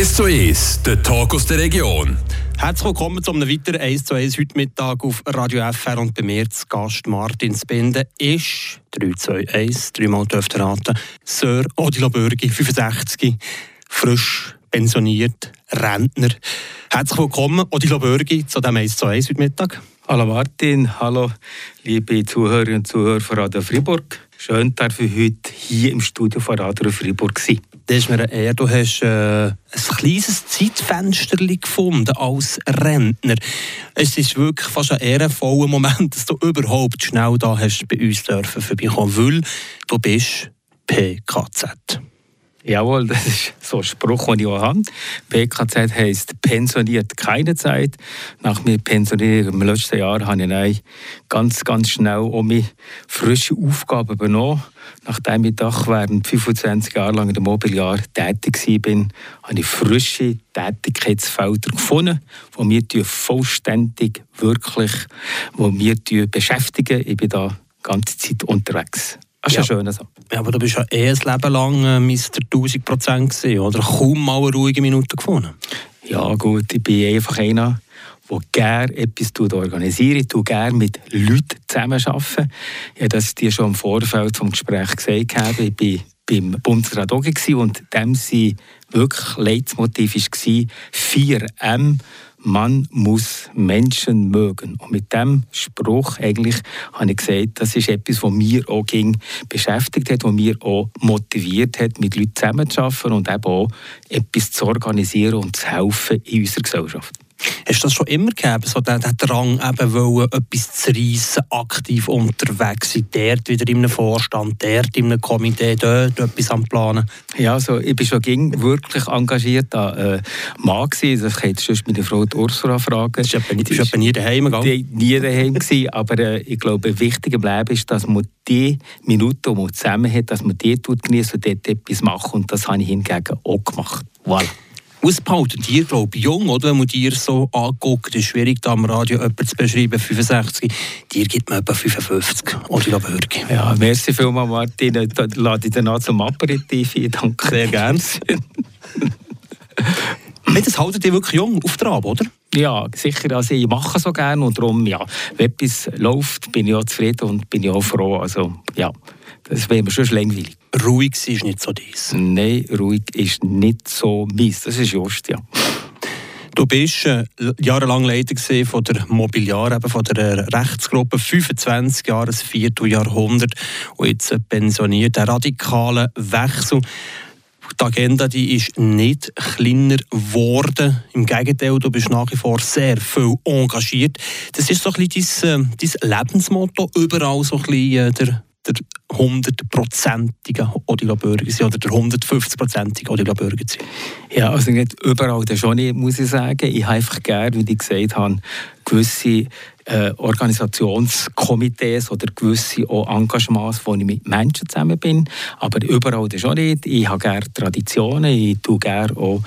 1 zu 1, der Talk aus der Region. Herzlich willkommen zu einem weiteren 1 zu 1 heute Mittag auf Radio FR und bei mir zu Gast Martin Spinde ist 3, 2, 1, dreimal dürft ihr raten, Sir Odilo Bürgi, 65, frisch pensioniert, Rentner. Herzlich willkommen, Odilo Bürgi, zu diesem 1 zu 1 heute Mittag. Hallo Martin, hallo liebe Zuhörerinnen und Zuhörer von Radio Fribourg. Schön, dass ich heute hier im Studio von Radio Fribourg sein. Das ist mir Ehre. Du hast äh, ein kleines Zeitfenster gefunden als Rentner. Es ist wirklich fast ein ehrenvoller Moment, dass du überhaupt schnell da hast bei uns dürfen vorbeikommen, weil du bist PKZ. Jawohl, das ist so ein Spruch, den ich auch habe. PKZ heisst pensioniert keine Zeit. Nach mir Pensionierung im letzten Jahr habe ich ganz, ganz schnell um mich frische Aufgaben übernommen. Nachdem ich doch während 25 Jahren lang in dem Mobiliar tätig war, habe ich frische Tätigkeitsfelder gefunden, die mir vollständig, wirklich, wo wir beschäftigen. Ich bin da die ganze Zeit unterwegs. Das ist ja. schön so. Ja, aber du bist ja eh ein Leben lang äh, Mr. 1000 Prozent oder? Kaum mal eine ruhige Minute gefunden. Ja gut, ich bin einfach einer, der gerne etwas organisiert. Ich tue gerne mit Leuten zusammenarbeiten. Habe das dir schon im Vorfeld zum Gespräch gesagt. Habe. Ich war beim Bundesrat und dem sein wirklich Leitmotiv war 4M man muss Menschen mögen. Und mit dem Spruch eigentlich habe ich gesagt, das ist etwas, was mir auch ging beschäftigt hat, was mir auch motiviert hat, mit Leuten zusammenzuarbeiten und eben auch etwas zu organisieren und zu helfen in unserer Gesellschaft. Hast du das schon immer gegeben, so den, den Drang, eben wollen, etwas zu reissen, aktiv unterwegs sein, dort wieder in einem Vorstand, dort in einem Komitee, dort etwas am Planen? Ja, also ich bin schon wirklich engagiert an äh, Mann gewesen. Das kann jetzt meine Frau Ursula fragen. Du bist etwa nie daheim gegangen? Nie daheim gewesen, aber äh, ich glaube, wichtig im Leben ist, dass man die Minuten, die man zusammen hat, dass man die genießt und dort etwas macht. Und das habe ich hingegen auch gemacht. Voilà ausbehalten. Dir, glaube ich, jung, oder? Wenn man dir so anguckt, ist schwierig, da am Radio jemanden zu beschreiben, 65. Dir gibt man etwa 55. Oder Bürger. Ja, merci vielmals, Martin. Da lade ich dann zum Aperitif ein. Danke. Sehr gerne. das haltet ihr wirklich jung auf Trab, oder? Ja, sicher. Also ich mache so gerne und darum, ja, wenn etwas läuft, bin ich auch zufrieden und bin ich auch froh. Also, ja, das wäre mir schon langweilig. Ruhig ist nicht so dies. Nein, ruhig ist nicht so mies. Das ist just, ja. Du bist äh, jahrelang Leiter von der Mobiliar, eben von der Rechtsgruppe, 25 Jahre, ein Vierteljahrhundert und jetzt pensioniert. Ein radikaler Wechsel. Die Agenda die ist nicht kleiner geworden. Im Gegenteil, du bist nach wie vor sehr viel engagiert. Das ist so ein bisschen dein, äh, dein Lebensmotto, überall so ein bisschen äh, der der 100-prozentige Odila-Bürger sein oder der 150-prozentige Odila-Bürger sein? Ja, also nicht überall das schon nicht, muss ich sagen. Ich habe einfach gerne, wie ich gesagt habe, gewisse äh, Organisationskomitees oder gewisse Engagements, wo ich mit Menschen zusammen bin. Aber überall schon nicht. Ich habe gerne Traditionen, ich tue gerne auch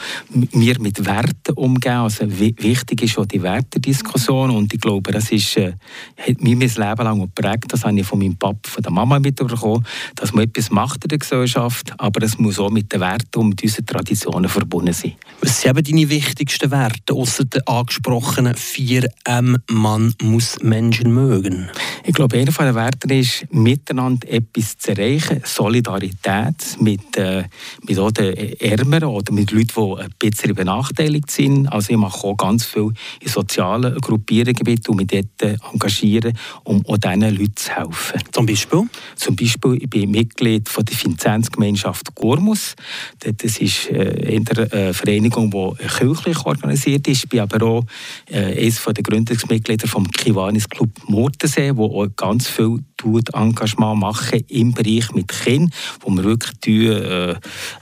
mir mit Werten umgehen. Also wichtig ist auch die Wertediskussion und ich glaube, das ist, äh, hat mich mein Leben lang geprägt. Das habe ich von meinem Papa, von der Mama mitbekommen, dass man etwas macht in der Gesellschaft, aber es muss auch mit den Werten und mit unseren Traditionen verbunden sein. Was sind eben deine wichtigsten Werte, außer den angesprochenen 4M Mann muss Menschen mögen. Ich glaube, einer der Werte ist, miteinander etwas zu erreichen. Solidarität mit, äh, mit auch den Ärmeren oder mit Leuten, die ein bisschen benachteiligt sind. Also ich mache auch ganz viel in sozialen Gruppierungen und mich dort engagieren, um auch diesen Leuten zu helfen. Zum Beispiel? Zum Beispiel, ich bin Mitglied von der Vinzenzgemeinschaft Gormus. Das ist äh, eine Vereinigung, die kirchlich organisiert ist. Ich bin aber auch äh, eines der Gründungsmitglieder vom Kiwanis Club Murtensee, wo auch ganz viel tut, Engagement machen im Bereich mit Kindern, wo wir wirklich tun, äh,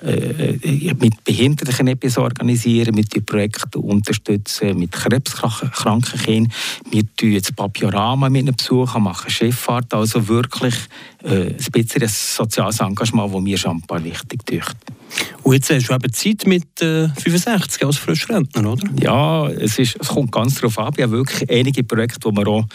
äh, mit Behinderten etwas organisieren, mit Projekten unterstützen, mit krebskranken Kindern. Wir tun jetzt Papiorama mit einem Besuch, machen Schifffahrt, also wirklich äh, ein bisschen ein soziales Engagement, das mir schon ein paar wichtig tut. Und jetzt hast du eben Zeit mit äh, 65 als Frischrentner, oder? Ja, es, ist, es kommt ganz darauf ab. Ich habe wirklich einige Projekte, die mir auch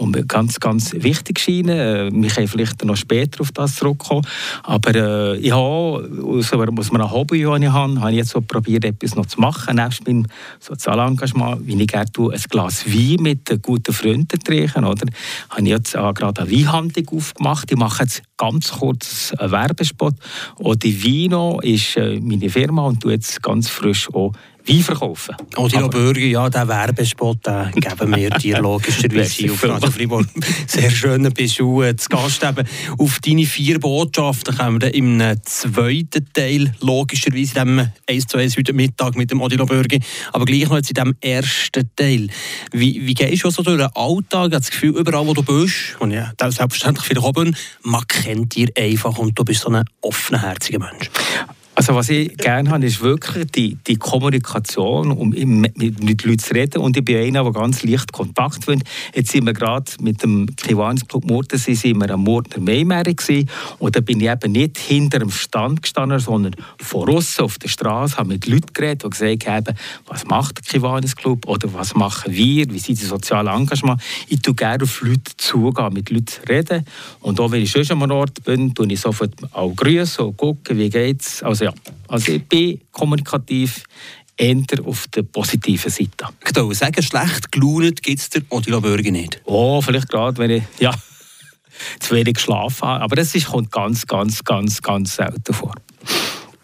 die mir ganz, ganz wichtig scheinen. Äh, wir können vielleicht noch später auf das zurückkommen. Aber äh, ich habe, aus, aus einem Hobby, das ich habe, habe ich jetzt so probiert, etwas noch zu machen, nebst meinem Sozialengagement, wie ich gerne tue, ein Glas Wein mit guten Freunden trinken, oder? Habe ich jetzt auch gerade eine Weinhandlung aufgemacht. Ich mache jetzt ganz kurz einen Werbespot. Und die Vino ist äh, meine Firma und tue jetzt ganz frisch auch Wein verkaufen. Odilo Bürger, ja, der Werbespot den geben wir dir logischerweise auf Radio Fribourg. Sehr schön, bist du äh, zu Gast eben. Auf deine vier Botschaften kommen wir im zweiten Teil, logischerweise in dem 1 zu 1 heute Mittag mit dem Odilo Bürger. Aber gleich noch jetzt in dem ersten Teil. Wie, wie gehst du so durch den Alltag? Habe das Gefühl, überall wo du bist, und ja, selbstverständlich wieder oben, man kennt dich einfach und du bist so ein offenherziger Mensch. Also was ich gerne habe, ist wirklich die, die Kommunikation, um mit, mit Leuten zu reden. Und ich bin einer, der ganz leicht Kontakt will. Jetzt sind wir gerade mit dem Kiwanis Club Murtensee sind wir am Murtner Maimäre Und da bin ich eben nicht hinter dem Stand gestanden, sondern vor außen auf der Straße, habe mit Leuten geredet, die gesagt haben, was macht der Kiwanis Club oder was machen wir, wie sind die sozialen Engagement. Ich tue gerne auf Leute zugehen, mit Leuten reden. Und auch wenn ich schon am Ort bin, tue ich sofort auch grüßen und gucken, wie geht's. Also ja, also ich bin kommunikativ eher auf der positiven Seite. Ich würde sagen, schlecht gelaunt gibt es der Odilo Bürger nicht. Oh, vielleicht gerade, wenn ich ja, zu wenig geschlafen habe. Aber das ist, kommt ganz, ganz, ganz, ganz selten vor.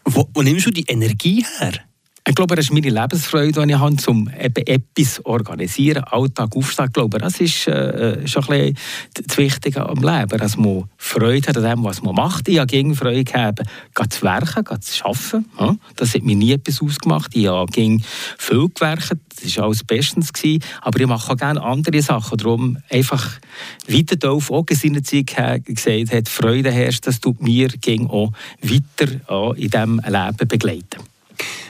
Wo, wo nimmst du die Energie her? Ich glaube, das ist meine Lebensfreude, die ich habe, um eben etwas zu organisieren, Alltag aufstehen. Ich glaube, das ist äh, schon ein bisschen das Wichtige am Leben, dass man Freude hat an dem, was man macht. Ich habe gegen Freude gehabt, zu werken, zu arbeiten. Ja, das hat mir nie etwas ausgemacht. Ich habe gegen viel gewerkt, das war alles bestens. Gewesen. Aber ich mache auch gerne andere Sachen. Darum einfach weiter darauf auch seine Zeit gesagt hat, Freude herrscht, das tut mir gegen auch weiter auch in diesem Leben begleiten.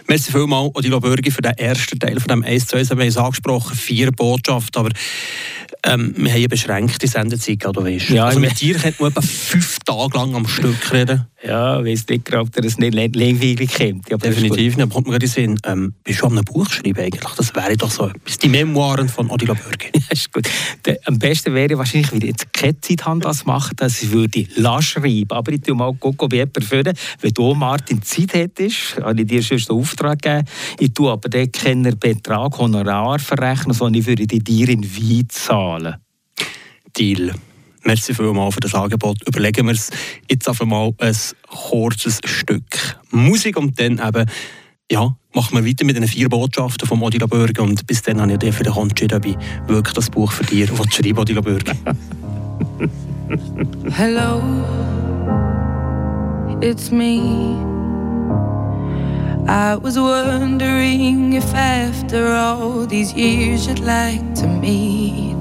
Merci vielmals, Odilo Bürgi, für den ersten Teil von dem 1 zu 1. Wir haben es angesprochen, vier Botschaften, aber ähm, wir haben eine beschränkte Sendezeit, du weißt. Ja, also mit dir könnte man etwa fünf Tage lang am Stück reden. Ja, ich weiß nicht, ob das nicht langweilig kommt. Ja, Definitiv nicht. kommt mir gerade in Sinn, ähm, bist du einem Buch schreiben eigentlich? Das wäre doch so etwas. Die Memoiren von Odilo Bürgi. ja, ist gut. Der, am besten wäre wahrscheinlich, wenn ich jetzt keine Zeit habe, das machen, dass ich würde la schreiben. Aber ich tue mal gucken, ob ich jemanden. Wenn du, Martin, Zeit hättest, habe ich dir schon den Auftrag gegeben. Ich tue aber dort keinen Betrag, Honorar verrechnen, sondern ich würde dir in Wein zahlen. Deal. Merci vielmals für das Angebot. Überlegen wir es jetzt einfach mal ein kurzes Stück Musik und dann eben, ja, machen wir weiter mit den vier Botschaften von Odila Bürger und bis dann habe ich dir für den ob ich wirklich das Buch für dich schreiben Odila Bürger. Hello, it's me. I was wondering if after all these years you'd like to meet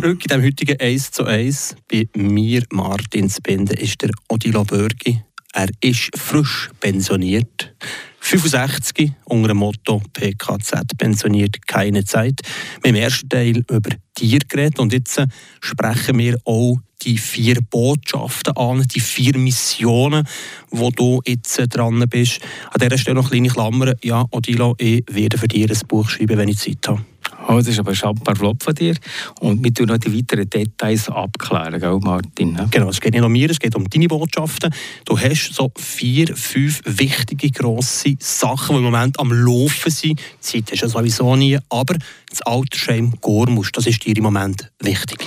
zurück in dem heutigen 1 zu 1. Bei mir, Martin Spinde, ist der Odilo Börgi. Er ist frisch pensioniert. 65 unter dem Motto PKZ pensioniert keine Zeit. Wir haben im ersten Teil über Tiere geredet und jetzt äh, sprechen wir auch die vier Botschaften an, die vier Missionen, wo du jetzt äh, dran bist. An dieser Stelle noch eine kleine Klammer. Ja, Odilo, ich werde für dich ein Buch schreiben, wenn ich Zeit habe. Oh, das ist aber ein schamper Flop von dir. Und wir tun noch die weiteren Details abklären, gell, Martin? ne? Genau, es geht nicht um mir, es geht um deine Botschaften. Du hast so vier, fünf wichtige, grosse Sachen, die im Moment am Laufen sind. Die Zeit ist ja sowieso nie, aber das Altersheim Gormus, das ist dir im Moment wichtig.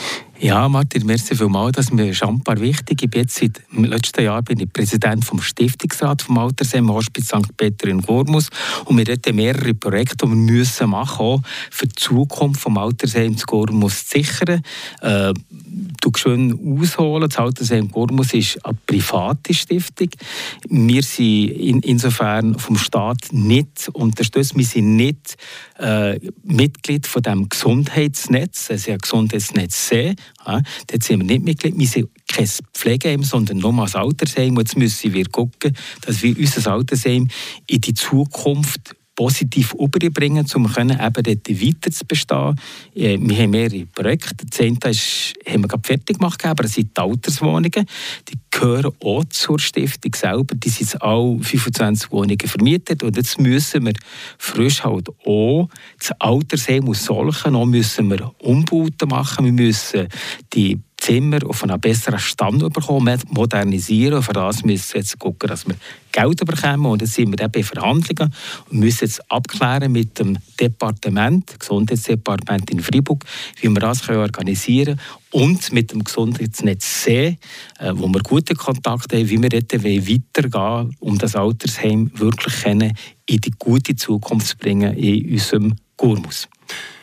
Ja, Martin, merci vielmals. Das ist mir schambar wichtig. Ich bin jetzt seit dem letzten Jahr bin ich Präsident vom Stiftungsrat vom Altersheim Hospiz St. Peter in Gormus. Und wir haben mehrere Projekte, die wir müssen machen auch für die Zukunft vom Altersheim zu Gormus zu sichern. Äh, schön ausholen. Das Altersheim Gormus ist eine private Stiftung. Wir sind in, insofern vom Staat nicht unterstützt. Wir sind nicht äh, Mitglied von dem Gesundheitsnetz. Es ist ja Gesundheitsnetz C. Ja, dort sind wir nicht Mitglied. Wir sind kein Pflegeheim, sondern nur ein Altersheim. Und jetzt müssen wir schauen, dass wir unser Altersheim in die Zukunft positiv überbringen, um können eben dort weiter zu bestehen. Äh, Wir haben mehrere Projekte. Das eine haben wir gerade fertig gemacht, aber es sind die Alterswohnungen. Die gehören auch zur Stiftung selber. Die sind jetzt alle 25 Wohnungen vermietet und jetzt müssen wir frisch halt auch das Altersheim aus solchen auch müssen wir Umbauten machen. Wir müssen die Zimmer auf einen besseren Stand bekommen, modernisieren. Für das müssen wir jetzt gucken, dass wir Geld bekommen. Und jetzt sind wir eben in Verhandlungen und müssen jetzt abklären mit dem Departement, Gesundheitsdepartement in Freiburg, wie wir das organisieren können. Und mit dem Gesundheitsnetz C, äh, wo wir gute Kontakte haben, wie wir dort weitergehen um das Altersheim wirklich in die gute Zukunft zu bringen in unserem Gurmus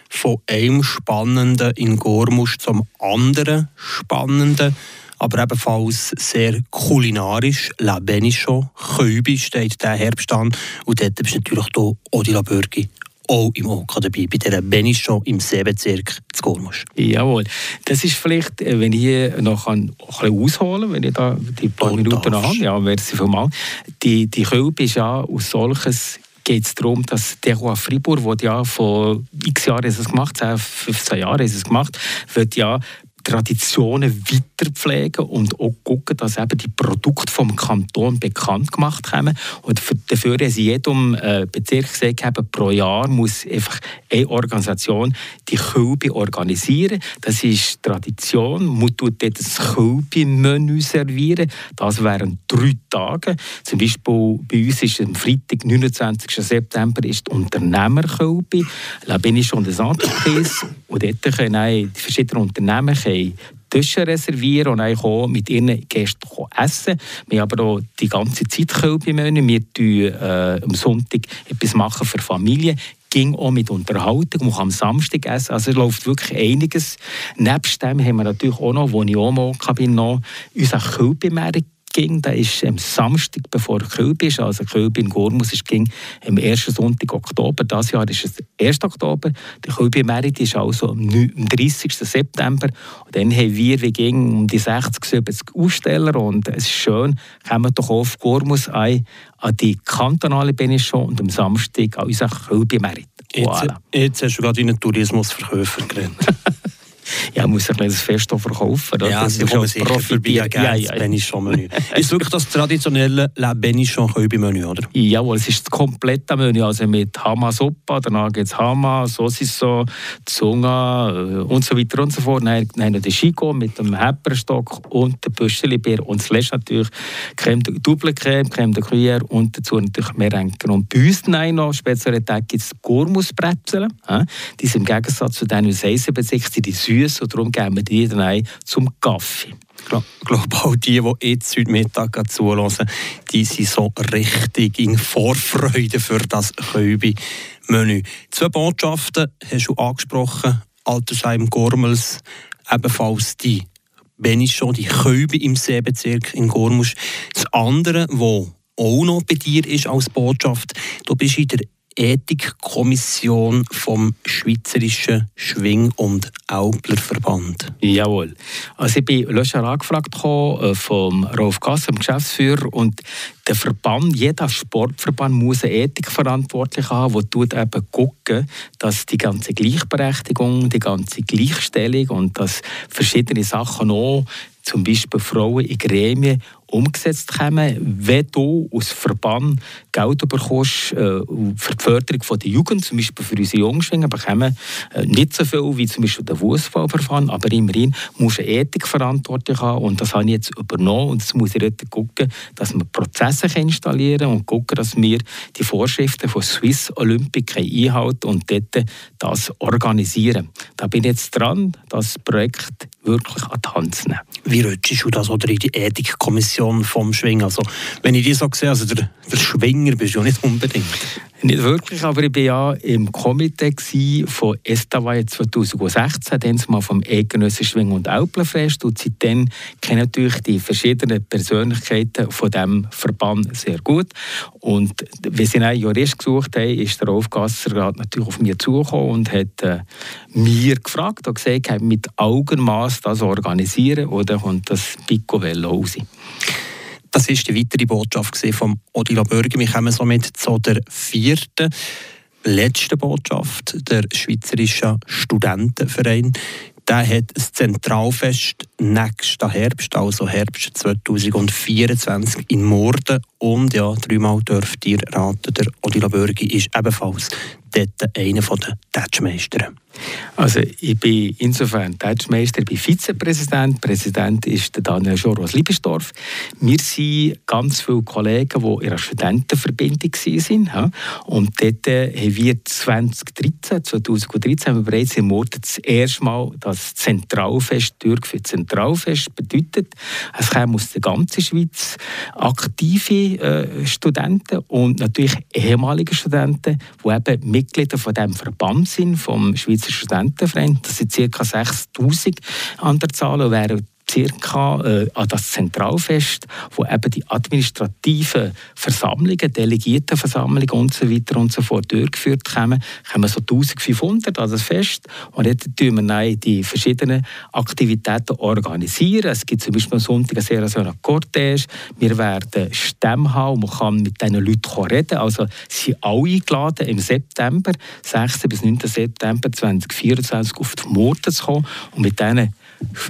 von einem Spannenden in Gormus zum anderen Spannenden, aber ebenfalls sehr kulinarisch. La Benichon, Köbi steht der Herbst an und dort bist natürlich hier Odila Bürgi auch im OK dabei, bei dieser Benichon im Seebezirk zu Gormus. Jawohl. Das ist vielleicht, äh, wenn ich noch ein bisschen ausholen wenn ich da die paar Du Minuten habe. Ja, merci vielmals. Die, die Kölbe ist ja aus solches geht es darum, dass der Roi Fribourg, der ja vor x Jahren es gemacht, 10, 15 Jahren es gemacht, wird ja Traditionen weiterpflegen und auch gucken, dass eben die Produkte vom Kanton bekannt gemacht werden. Und dafür sie jedem äh, Bezirk gesagt, pro Jahr muss einfach eine Organisation die Kölbe organisieren. Das ist Tradition. Man tut dort das Kölbe-Menü servieren. Das wären drei Tage. Zum Beispiel bei uns ist am Freitag, 29. September, ist die Unternehmerkölbe. Da bin ich schon des Entreprise. Und dort können die verschiedenen Unternehmen Tische reservieren und auch mit ihren Gästen essen. Wir haben aber auch die ganze Zeit Kölbe-Menü. Wir tun äh, am Sonntag etwas machen für Familien ging auch mit Unterhaltung, man kann am Samstag essen, also es läuft wirklich einiges. Nebst dem haben wir natürlich auch noch, wo ich auch mal bin, noch unseren Kölbemarkt ging, der ist am Samstag, bevor Kölb ist, also Kölb in Gormus, ist ging am 1. Sonntag Oktober. Dieses Jahr ist es 1. Oktober. Der Kölb Merit ist also am 30. September. Und dann haben wir, wie ging, um die 60, 70 Aussteller und es ist schön, kommen doch auf Gormus ein, an die kantonale Benichon und am Samstag an unseren Kölb Merit. Voilà. Jetzt, jetzt hast du gerade einen Tourismusverkäufer geredet. ja, muss ein kleines Fest verkaufen. Oder? Ja, das ist schon vorbei, ja, ja. Benichon-Menü. ist wirklich das traditionelle La Benichon Menü, oder? Jawohl, es ist das komplette Menü, also mit Hama-Suppa, danach gibt es Hama, Sosiso, Zunga äh, und so weiter und so fort. Dann, dann den Chico mit dem Hepperstock und dem Büschelibier und zuletzt natürlich Creme Double Creme, Creme de Gruyère und dazu natürlich Merenken. Und bei uns noch Spezialität gibt es Gourmusbrezeln. Die sind im Gegensatz zu denen aus Eisenbezirk, die süß süß und darum geben wir die dann ein zum Kaffee. Ich glaube, auch die, die jetzt heute Mittag zuhören, die sind so richtig in Vorfreude für das Köbi-Menü. Zwei Botschaften hast du angesprochen, Altersheim Gormels, ebenfalls die Benichon, die Köbi im Seebezirk in Gormusch. Das andere, was auch noch bei dir ist als Botschaft, du bist in der Ethikkommission vom Schweizerischen Schwing- und Auplerverband. Jawohl. Also ich bin letztes angefragt äh, vom Rolf Gass, dem Geschäftsführer, und der Verband, jeder Sportverband muss eine Ethikverantwortliche haben, die tut eben gucken, dass die ganze Gleichberechtigung, die ganze Gleichstellung und dass verschiedene Sachen auch zum Beispiel Frauen in Gremien umgesetzt kommen, wenn du aus Verband Geld bekommst äh, für die Förderung der Jugend, zum Beispiel für unsere Jungschwingen, bekommen äh, nicht so viel wie zum Beispiel der Fußballverband, aber immerhin musst du eine Ethikverantwortung haben und das habe ich jetzt übernommen und jetzt muss ich jetzt gucken, dass wir Prozesse installieren und gucken, dass wir die Vorschriften von Swiss Olympic einhalten und dort das organisieren. Da bin ich jetzt dran, das Projekt wirklich an die Hand zu nehmen. Wie rutschst du das oder in die Ethikkommission vom Schwingen? Also, wenn ich die so sehe, also der, der Schwinger bist du ja nicht unbedingt. Nicht wirklich, aber ich war ja im Komitee von Estavaye 2016, dann mal vom Eidgenössischen Schwing- und Alpenfest. Und seitdem kenne natürlich die verschiedenen Persönlichkeiten von diesem Verband sehr gut. Und wie sie einen Jurist gesucht haben, ist der Rolf Gasser natürlich auf mich zugekommen und hat äh, mir gefragt und gesagt, mit Augenmaß das organisieren oder kommt das Piccovello raus. Das ist die weitere Botschaft von Odila Bürger. Wir kommen somit zu der vierten, letzten Botschaft. Der Schweizerische Studentenverein der hat ein Zentralfest nächsten Herbst, also Herbst 2024 in Morden. Und ja, dreimal dürft ihr raten, der Odila Bürgi ist ebenfalls dort einer der Tatschmeister. Also ich bin insofern Tatschmeister, ich bin Vizepräsident. Präsident ist der Daniel Schor aus Liebesdorf. Wir sind ganz viele Kollegen, die in einer Studentenverbindung waren. Und dort haben wir 2013, 2013 haben wir bereits im Mord das erste Mal das Zentralfest durchgeführt. Zentralfest bedeutet, es kommen aus der ganzen Schweiz aktive äh, Studenten und natürlich ehemalige Studenten, die eben Mitglieder von dem Verband sind, vom Schweizer Studentenverein. Das sind ca. 6000 an der Zahl und circa äh, an das Zentralfest, wo eben die administrativen Versammlungen, Delegiertenversammlungen und so weiter und so fort durchgeführt kommen, kommen so 1500 an das Fest und dort tun wir dann die verschiedenen Aktivitäten organisieren. Es gibt zum Beispiel am Sonntag sehr so eine Cortège, wir werden Stämme haben man kann mit diesen Leuten reden, also sie sind alle eingeladen im September, 6. bis 9. September 2024 auf die Morde zu kommen und mit denen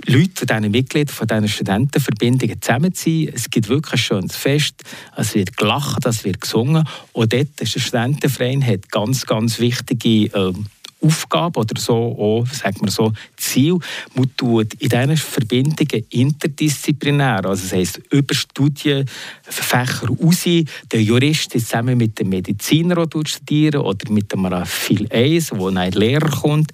Leute, von diesen Mitgliedern, von diesen Studentenverbindungen zusammen zu sein. Es gibt wirklich ein schönes Fest, es wird gelacht, es wird gesungen. Und dort ist der Studentenverein hat ganz, ganz wichtige ähm, Aufgabe oder so, auch, sagen wir so, Ziel. Man tut in diesen Verbindungen interdisziplinär, also das heisst über Studienfächer raus, der Jurist zusammen mit dem Mediziner studieren oder mit dem Phil Eis, wo ein Lehrer kommt.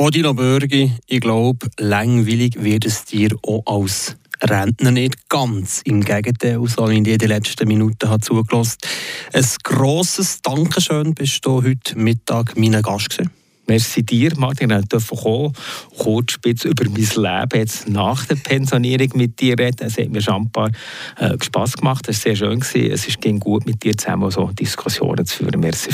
Odilo Börgi, ich glaube, langweilig wird es dir auch als Rentner nicht ganz. Im Gegenteil, so wie ich den letzten Minuten habe zugelassen Ein grosses Dankeschön bist du heute Mittag mein Gast gewesen. Merci dir, Martin, ich durfte kommen, kurz über mein Leben jetzt nach der Pensionierung mit dir reden. Es hat mir schon ein paar äh, Spass gemacht, es war sehr schön. Gewesen. Es ging gut mit dir zusammen so Diskussionen zu führen. Merci